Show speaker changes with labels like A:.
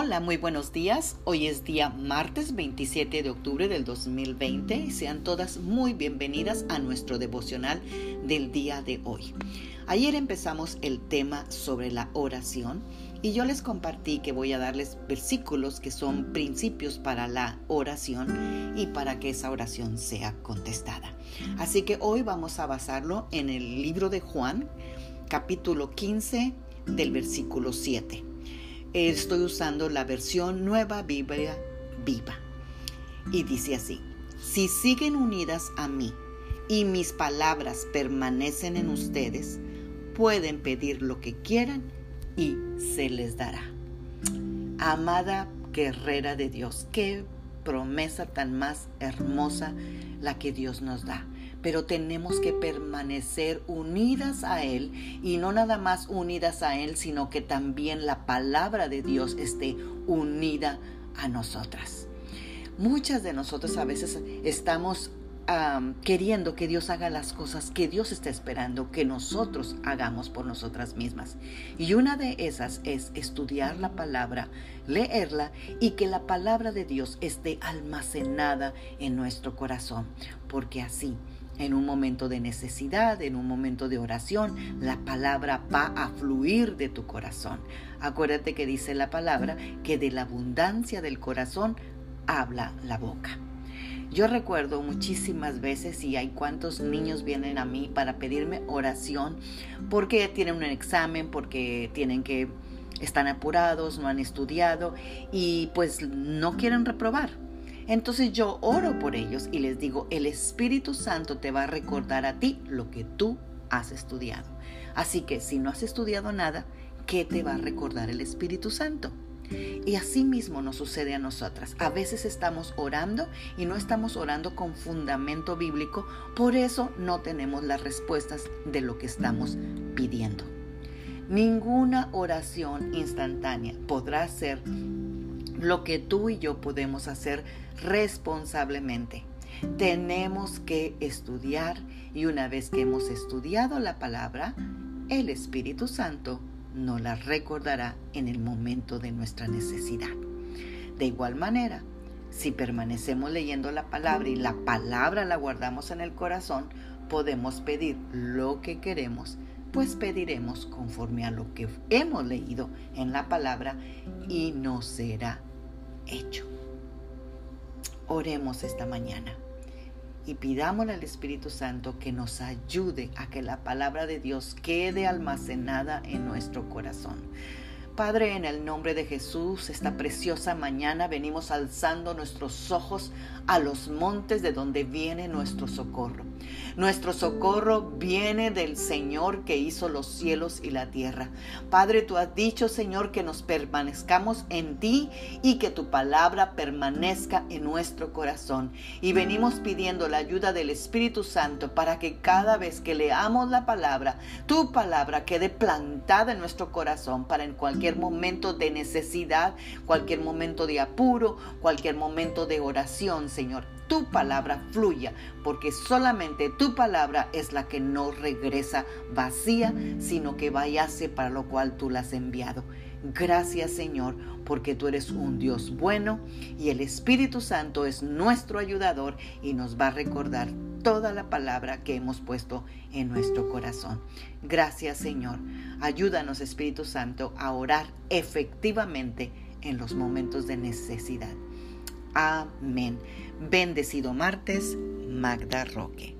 A: Hola, muy buenos días. Hoy es día martes 27 de octubre del 2020 y sean todas muy bienvenidas a nuestro devocional del día de hoy. Ayer empezamos el tema sobre la oración y yo les compartí que voy a darles versículos que son principios para la oración y para que esa oración sea contestada. Así que hoy vamos a basarlo en el libro de Juan, capítulo 15 del versículo 7 estoy usando la versión Nueva Biblia Viva. Y dice así, si siguen unidas a mí y mis palabras permanecen en ustedes, pueden pedir lo que quieran y se les dará. Amada guerrera de Dios, qué promesa tan más hermosa la que Dios nos da pero tenemos que permanecer unidas a Él y no nada más unidas a Él, sino que también la palabra de Dios esté unida a nosotras. Muchas de nosotros a veces estamos queriendo que Dios haga las cosas que Dios está esperando que nosotros hagamos por nosotras mismas. Y una de esas es estudiar la palabra, leerla y que la palabra de Dios esté almacenada en nuestro corazón, porque así en un momento de necesidad, en un momento de oración, la palabra va a fluir de tu corazón. Acuérdate que dice la palabra que de la abundancia del corazón habla la boca. Yo recuerdo muchísimas veces y hay cuantos niños vienen a mí para pedirme oración porque tienen un examen, porque tienen que están apurados, no han estudiado y pues no quieren reprobar entonces yo oro por ellos y les digo, el Espíritu Santo te va a recordar a ti lo que tú has estudiado. Así que si no has estudiado nada, ¿qué te va a recordar el Espíritu Santo? Y así mismo nos sucede a nosotras. A veces estamos orando y no estamos orando con fundamento bíblico, por eso no tenemos las respuestas de lo que estamos pidiendo. Ninguna oración instantánea podrá ser lo que tú y yo podemos hacer responsablemente. Tenemos que estudiar y una vez que hemos estudiado la palabra, el Espíritu Santo nos la recordará en el momento de nuestra necesidad. De igual manera, si permanecemos leyendo la palabra y la palabra la guardamos en el corazón, podemos pedir lo que queremos, pues pediremos conforme a lo que hemos leído en la palabra y nos será hecho. Oremos esta mañana y pidámosle al Espíritu Santo que nos ayude a que la palabra de Dios quede almacenada en nuestro corazón Padre, en el nombre de Jesús, esta preciosa mañana venimos alzando nuestros ojos a los montes de donde viene nuestro socorro. Nuestro socorro viene del Señor que hizo los cielos y la tierra. Padre, tú has dicho, Señor, que nos permanezcamos en ti y que tu palabra permanezca en nuestro corazón. Y venimos pidiendo la ayuda del Espíritu Santo para que cada vez que leamos la palabra, tu palabra quede plantada en nuestro corazón para en cualquier momento de necesidad, cualquier momento de apuro, cualquier momento de oración, Señor. Tu palabra fluya, porque solamente tu palabra es la que no regresa vacía, sino que vayase para lo cual tú la has enviado. Gracias Señor, porque tú eres un Dios bueno y el Espíritu Santo es nuestro ayudador y nos va a recordar toda la palabra que hemos puesto en nuestro corazón. Gracias Señor. Ayúdanos Espíritu Santo a orar efectivamente en los momentos de necesidad. Amén. Bendecido martes, Magda Roque.